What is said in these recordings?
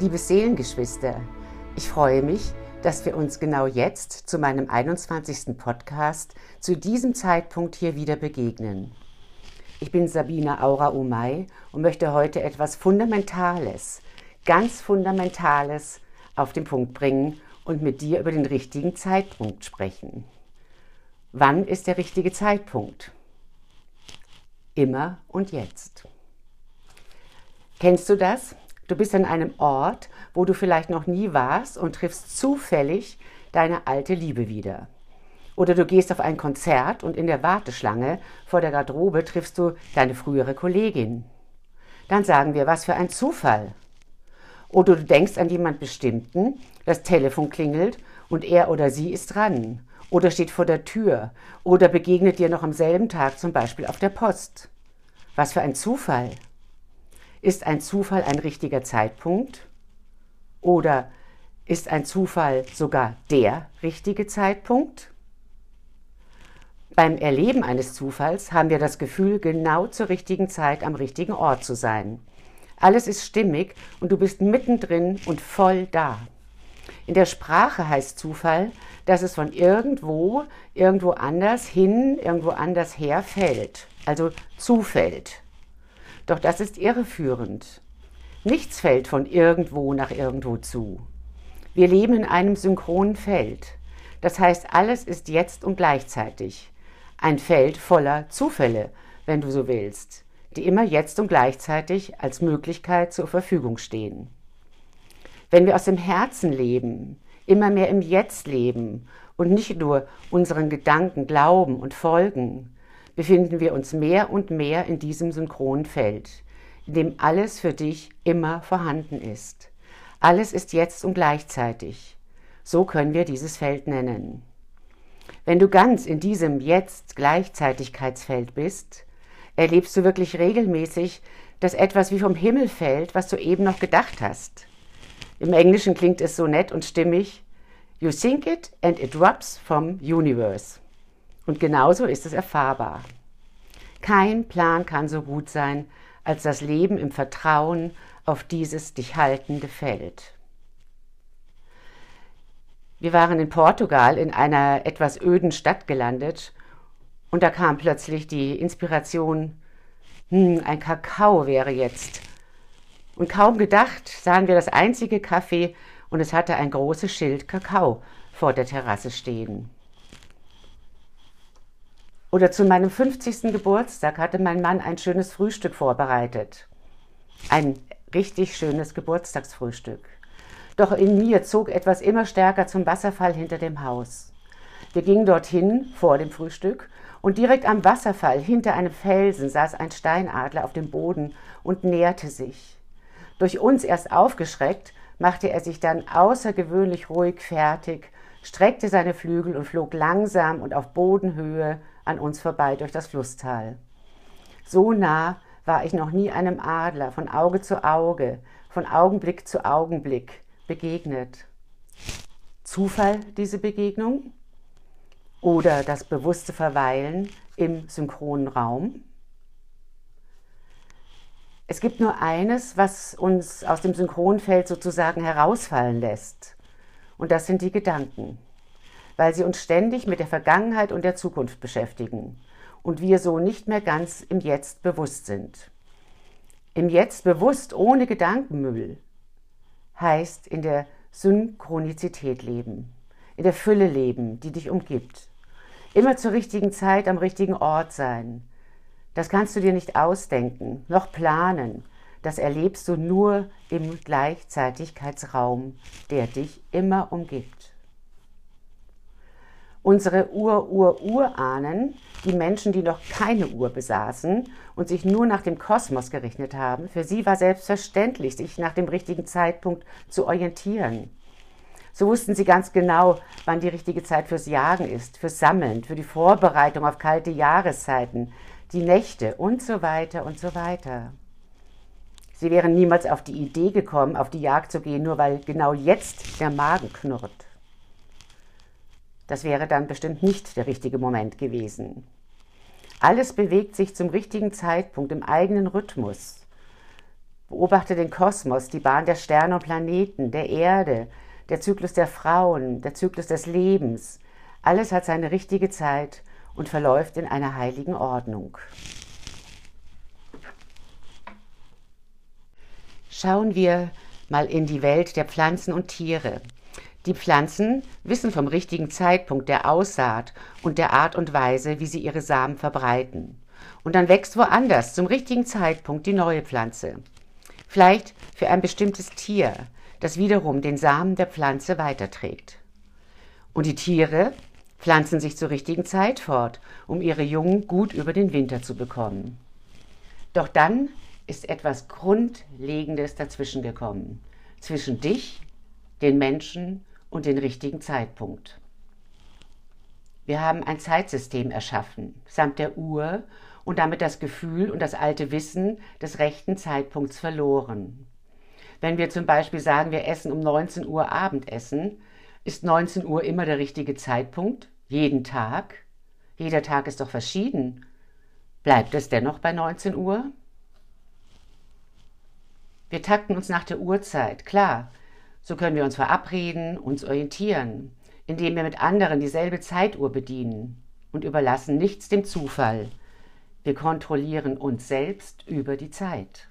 Liebe Seelengeschwister, ich freue mich, dass wir uns genau jetzt zu meinem 21. Podcast zu diesem Zeitpunkt hier wieder begegnen. Ich bin Sabina Aura Umay und möchte heute etwas Fundamentales, ganz Fundamentales auf den Punkt bringen und mit dir über den richtigen Zeitpunkt sprechen. Wann ist der richtige Zeitpunkt? Immer und jetzt. Kennst du das? Du bist an einem Ort, wo du vielleicht noch nie warst und triffst zufällig deine alte Liebe wieder. Oder du gehst auf ein Konzert und in der Warteschlange vor der Garderobe triffst du deine frühere Kollegin. Dann sagen wir, was für ein Zufall. Oder du denkst an jemand Bestimmten, das Telefon klingelt und er oder sie ist dran. Oder steht vor der Tür. Oder begegnet dir noch am selben Tag zum Beispiel auf der Post. Was für ein Zufall. Ist ein Zufall ein richtiger Zeitpunkt? Oder ist ein Zufall sogar der richtige Zeitpunkt? Beim Erleben eines Zufalls haben wir das Gefühl, genau zur richtigen Zeit am richtigen Ort zu sein. Alles ist stimmig und du bist mittendrin und voll da. In der Sprache heißt Zufall, dass es von irgendwo, irgendwo anders hin, irgendwo anders her fällt, also zufällt. Doch das ist irreführend. Nichts fällt von irgendwo nach irgendwo zu. Wir leben in einem synchronen Feld. Das heißt, alles ist jetzt und gleichzeitig. Ein Feld voller Zufälle, wenn du so willst, die immer jetzt und gleichzeitig als Möglichkeit zur Verfügung stehen. Wenn wir aus dem Herzen leben, immer mehr im Jetzt leben und nicht nur unseren Gedanken glauben und folgen, befinden wir uns mehr und mehr in diesem synchronen Feld, in dem alles für dich immer vorhanden ist. Alles ist jetzt und gleichzeitig. So können wir dieses Feld nennen. Wenn du ganz in diesem Jetzt Gleichzeitigkeitsfeld bist, erlebst du wirklich regelmäßig, dass etwas wie vom Himmel fällt, was du eben noch gedacht hast. Im Englischen klingt es so nett und stimmig. You think it and it drops from universe. Und genauso ist es erfahrbar. Kein Plan kann so gut sein, als das Leben im Vertrauen auf dieses dich haltende Feld. Wir waren in Portugal in einer etwas öden Stadt gelandet und da kam plötzlich die Inspiration, hm, ein Kakao wäre jetzt. Und kaum gedacht sahen wir das einzige Café und es hatte ein großes Schild Kakao vor der Terrasse stehen. Oder zu meinem 50. Geburtstag hatte mein Mann ein schönes Frühstück vorbereitet. Ein richtig schönes Geburtstagsfrühstück. Doch in mir zog etwas immer stärker zum Wasserfall hinter dem Haus. Wir gingen dorthin vor dem Frühstück und direkt am Wasserfall hinter einem Felsen saß ein Steinadler auf dem Boden und näherte sich. Durch uns erst aufgeschreckt, machte er sich dann außergewöhnlich ruhig fertig, streckte seine Flügel und flog langsam und auf Bodenhöhe an uns vorbei durch das Flusstal. So nah war ich noch nie einem Adler von Auge zu Auge, von Augenblick zu Augenblick begegnet. Zufall diese Begegnung? Oder das bewusste Verweilen im synchronen Raum? Es gibt nur eines, was uns aus dem Synchronfeld sozusagen herausfallen lässt. Und das sind die Gedanken weil sie uns ständig mit der Vergangenheit und der Zukunft beschäftigen und wir so nicht mehr ganz im Jetzt bewusst sind. Im Jetzt bewusst ohne Gedankenmüll heißt in der Synchronizität leben, in der Fülle leben, die dich umgibt. Immer zur richtigen Zeit am richtigen Ort sein. Das kannst du dir nicht ausdenken, noch planen. Das erlebst du nur im Gleichzeitigkeitsraum, der dich immer umgibt. Unsere Ur-Ur-Urahnen, die Menschen, die noch keine Uhr besaßen und sich nur nach dem Kosmos gerichtet haben, für sie war selbstverständlich, sich nach dem richtigen Zeitpunkt zu orientieren. So wussten sie ganz genau, wann die richtige Zeit fürs Jagen ist, fürs Sammeln, für die Vorbereitung auf kalte Jahreszeiten, die Nächte und so weiter und so weiter. Sie wären niemals auf die Idee gekommen, auf die Jagd zu gehen, nur weil genau jetzt der Magen knurrt. Das wäre dann bestimmt nicht der richtige Moment gewesen. Alles bewegt sich zum richtigen Zeitpunkt im eigenen Rhythmus. Beobachte den Kosmos, die Bahn der Sterne und Planeten, der Erde, der Zyklus der Frauen, der Zyklus des Lebens. Alles hat seine richtige Zeit und verläuft in einer heiligen Ordnung. Schauen wir mal in die Welt der Pflanzen und Tiere. Die Pflanzen wissen vom richtigen Zeitpunkt der Aussaat und der Art und Weise, wie sie ihre Samen verbreiten. Und dann wächst woanders zum richtigen Zeitpunkt die neue Pflanze. Vielleicht für ein bestimmtes Tier, das wiederum den Samen der Pflanze weiterträgt. Und die Tiere pflanzen sich zur richtigen Zeit fort, um ihre Jungen gut über den Winter zu bekommen. Doch dann ist etwas Grundlegendes dazwischen gekommen, zwischen dich, den Menschen und den richtigen Zeitpunkt. Wir haben ein Zeitsystem erschaffen, samt der Uhr und damit das Gefühl und das alte Wissen des rechten Zeitpunkts verloren. Wenn wir zum Beispiel sagen, wir essen um 19 Uhr Abendessen, ist 19 Uhr immer der richtige Zeitpunkt? Jeden Tag? Jeder Tag ist doch verschieden. Bleibt es dennoch bei 19 Uhr? Wir takten uns nach der Uhrzeit, klar. So können wir uns verabreden, uns orientieren, indem wir mit anderen dieselbe Zeituhr bedienen und überlassen nichts dem Zufall. Wir kontrollieren uns selbst über die Zeit.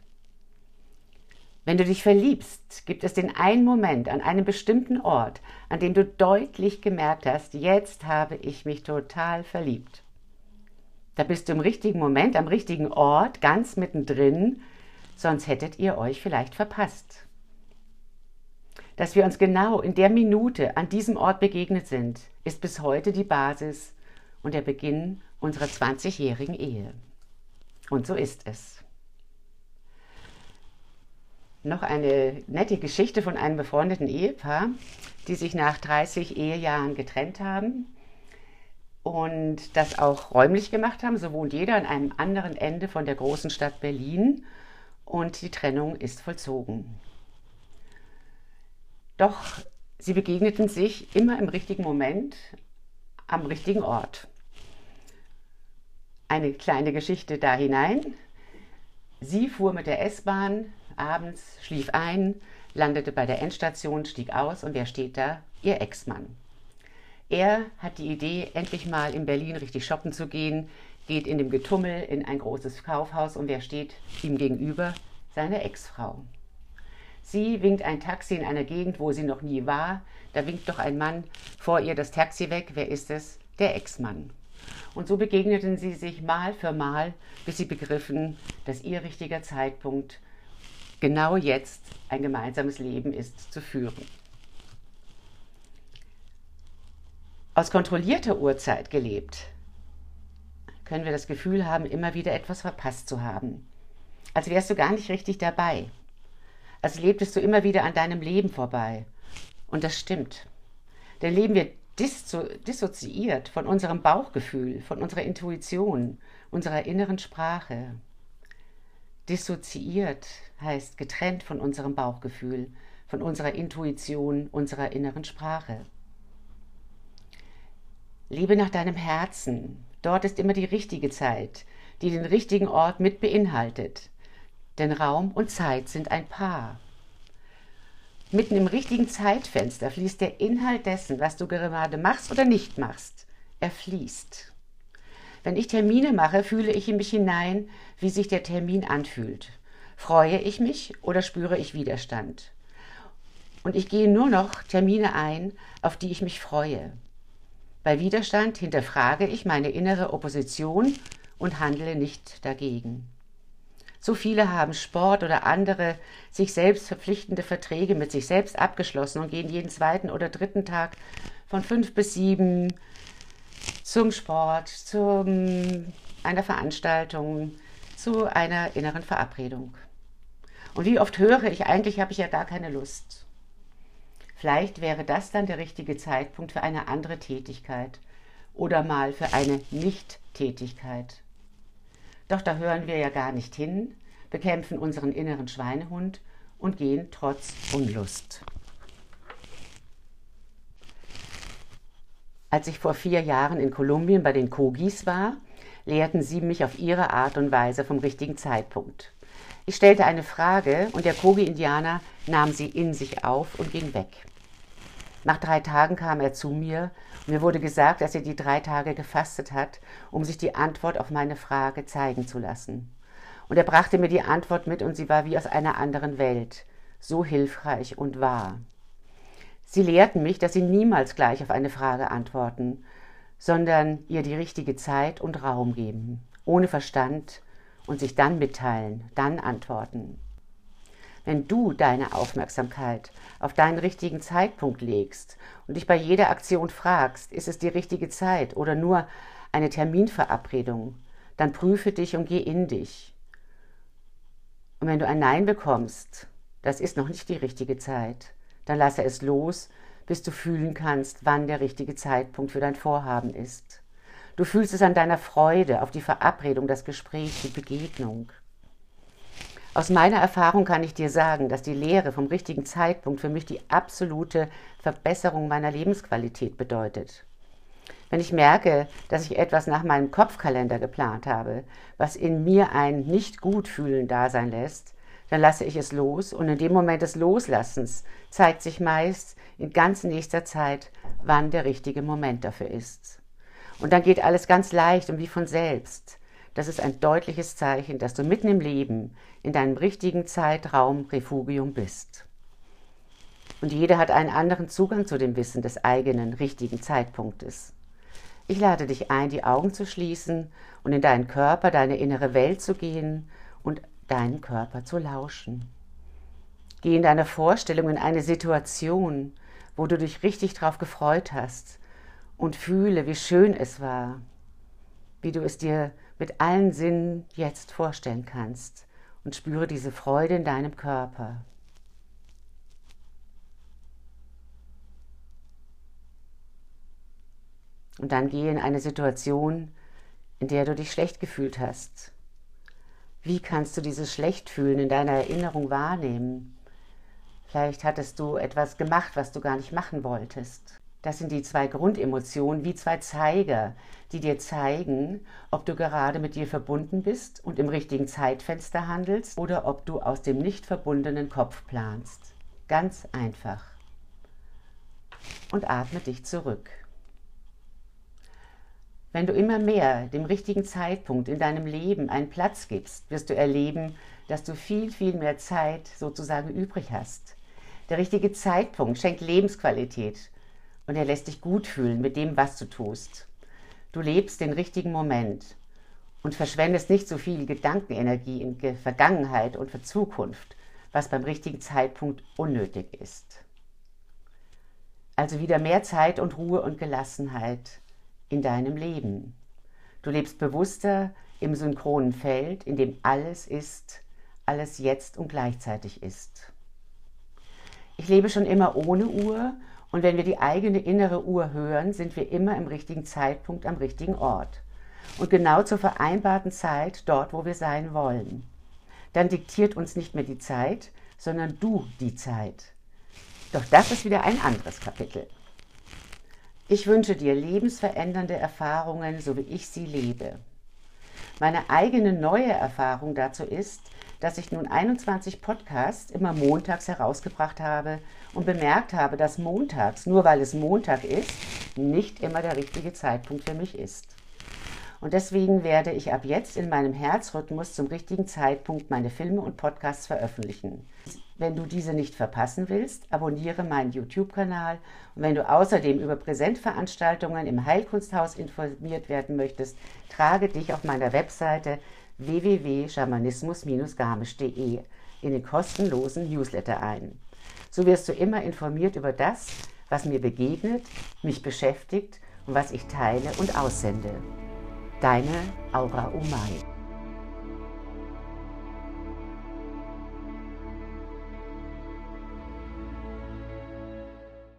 Wenn du dich verliebst, gibt es den einen Moment an einem bestimmten Ort, an dem du deutlich gemerkt hast, jetzt habe ich mich total verliebt. Da bist du im richtigen Moment, am richtigen Ort, ganz mittendrin, sonst hättet ihr euch vielleicht verpasst. Dass wir uns genau in der Minute an diesem Ort begegnet sind, ist bis heute die Basis und der Beginn unserer 20-jährigen Ehe. Und so ist es noch eine nette Geschichte von einem befreundeten Ehepaar, die sich nach 30 Ehejahren getrennt haben und das auch räumlich gemacht haben. So wohnt jeder an einem anderen Ende von der großen Stadt Berlin und die Trennung ist vollzogen. Doch sie begegneten sich immer im richtigen Moment am richtigen Ort. Eine kleine Geschichte da hinein. Sie fuhr mit der S-Bahn abends, schlief ein, landete bei der Endstation, stieg aus und wer steht da? Ihr Ex-Mann. Er hat die Idee, endlich mal in Berlin richtig shoppen zu gehen, geht in dem Getummel in ein großes Kaufhaus und wer steht ihm gegenüber? Seine Ex-Frau. Sie winkt ein Taxi in einer Gegend, wo sie noch nie war. Da winkt doch ein Mann vor ihr das Taxi weg. Wer ist es? Der Ex-Mann. Und so begegneten sie sich Mal für Mal, bis sie begriffen, dass ihr richtiger Zeitpunkt genau jetzt ein gemeinsames Leben ist zu führen. Aus kontrollierter Uhrzeit gelebt, können wir das Gefühl haben, immer wieder etwas verpasst zu haben. Als wärst du gar nicht richtig dabei. Als lebtest du immer wieder an deinem Leben vorbei. Und das stimmt. Denn leben wir dissoziiert von unserem Bauchgefühl, von unserer Intuition, unserer inneren Sprache. Dissoziiert heißt getrennt von unserem Bauchgefühl, von unserer Intuition, unserer inneren Sprache. Lebe nach deinem Herzen. Dort ist immer die richtige Zeit, die den richtigen Ort mit beinhaltet. Denn Raum und Zeit sind ein Paar. Mitten im richtigen Zeitfenster fließt der Inhalt dessen, was du gerade machst oder nicht machst. Er fließt. Wenn ich Termine mache, fühle ich in mich hinein, wie sich der Termin anfühlt. Freue ich mich oder spüre ich Widerstand? Und ich gehe nur noch Termine ein, auf die ich mich freue. Bei Widerstand hinterfrage ich meine innere Opposition und handle nicht dagegen. So viele haben Sport oder andere sich selbst verpflichtende Verträge mit sich selbst abgeschlossen und gehen jeden zweiten oder dritten Tag von fünf bis sieben zum Sport, zu einer Veranstaltung, zu einer inneren Verabredung. Und wie oft höre ich, eigentlich habe ich ja gar keine Lust. Vielleicht wäre das dann der richtige Zeitpunkt für eine andere Tätigkeit oder mal für eine Nicht-Tätigkeit. Doch da hören wir ja gar nicht hin, bekämpfen unseren inneren Schweinehund und gehen trotz Unlust. Als ich vor vier Jahren in Kolumbien bei den Kogis war, lehrten sie mich auf ihre Art und Weise vom richtigen Zeitpunkt. Ich stellte eine Frage und der Kogi-Indianer nahm sie in sich auf und ging weg. Nach drei Tagen kam er zu mir und mir wurde gesagt, dass er die drei Tage gefastet hat, um sich die Antwort auf meine Frage zeigen zu lassen. Und er brachte mir die Antwort mit und sie war wie aus einer anderen Welt, so hilfreich und wahr. Sie lehrten mich, dass sie niemals gleich auf eine Frage antworten, sondern ihr die richtige Zeit und Raum geben, ohne Verstand und sich dann mitteilen, dann antworten. Wenn du deine Aufmerksamkeit auf deinen richtigen Zeitpunkt legst und dich bei jeder Aktion fragst, ist es die richtige Zeit oder nur eine Terminverabredung, dann prüfe dich und geh in dich. Und wenn du ein Nein bekommst, das ist noch nicht die richtige Zeit, dann lasse es los, bis du fühlen kannst, wann der richtige Zeitpunkt für dein Vorhaben ist. Du fühlst es an deiner Freude auf die Verabredung, das Gespräch, die Begegnung. Aus meiner Erfahrung kann ich dir sagen, dass die Lehre vom richtigen Zeitpunkt für mich die absolute Verbesserung meiner Lebensqualität bedeutet. Wenn ich merke, dass ich etwas nach meinem Kopfkalender geplant habe, was in mir ein nicht gut fühlen da sein lässt, dann lasse ich es los und in dem Moment des Loslassens zeigt sich meist in ganz nächster Zeit, wann der richtige Moment dafür ist. Und dann geht alles ganz leicht und wie von selbst. Das ist ein deutliches Zeichen, dass du mitten im Leben in deinem richtigen Zeitraum Refugium bist. Und jeder hat einen anderen Zugang zu dem Wissen des eigenen richtigen Zeitpunktes. Ich lade dich ein, die Augen zu schließen und in deinen Körper, deine innere Welt zu gehen und deinen Körper zu lauschen. Geh in deiner Vorstellung in eine Situation, wo du dich richtig drauf gefreut hast und fühle, wie schön es war, wie du es dir mit allen Sinnen jetzt vorstellen kannst und spüre diese Freude in deinem Körper. Und dann gehe in eine Situation, in der du dich schlecht gefühlt hast wie kannst du dieses Schlechtfühlen in deiner Erinnerung wahrnehmen? Vielleicht hattest du etwas gemacht, was du gar nicht machen wolltest. Das sind die zwei Grundemotionen wie zwei Zeiger, die dir zeigen, ob du gerade mit dir verbunden bist und im richtigen Zeitfenster handelst oder ob du aus dem nicht verbundenen Kopf planst. Ganz einfach. Und atme dich zurück. Wenn du immer mehr dem richtigen Zeitpunkt in deinem Leben einen Platz gibst, wirst du erleben, dass du viel, viel mehr Zeit sozusagen übrig hast. Der richtige Zeitpunkt schenkt Lebensqualität und er lässt dich gut fühlen mit dem, was du tust. Du lebst den richtigen Moment und verschwendest nicht so viel Gedankenenergie in Vergangenheit und für Zukunft, was beim richtigen Zeitpunkt unnötig ist. Also wieder mehr Zeit und Ruhe und Gelassenheit in deinem Leben. Du lebst bewusster im synchronen Feld, in dem alles ist, alles jetzt und gleichzeitig ist. Ich lebe schon immer ohne Uhr und wenn wir die eigene innere Uhr hören, sind wir immer im richtigen Zeitpunkt am richtigen Ort und genau zur vereinbarten Zeit dort, wo wir sein wollen. Dann diktiert uns nicht mehr die Zeit, sondern du die Zeit. Doch das ist wieder ein anderes Kapitel. Ich wünsche dir lebensverändernde Erfahrungen, so wie ich sie lebe. Meine eigene neue Erfahrung dazu ist, dass ich nun 21 Podcasts immer montags herausgebracht habe und bemerkt habe, dass montags, nur weil es Montag ist, nicht immer der richtige Zeitpunkt für mich ist. Und deswegen werde ich ab jetzt in meinem Herzrhythmus zum richtigen Zeitpunkt meine Filme und Podcasts veröffentlichen. Wenn du diese nicht verpassen willst, abonniere meinen YouTube-Kanal und wenn du außerdem über Präsentveranstaltungen im Heilkunsthaus informiert werden möchtest, trage dich auf meiner Webseite www.schamanismus-garmisch.de in den kostenlosen Newsletter ein. So wirst du immer informiert über das, was mir begegnet, mich beschäftigt und was ich teile und aussende. Deine Aura Umay.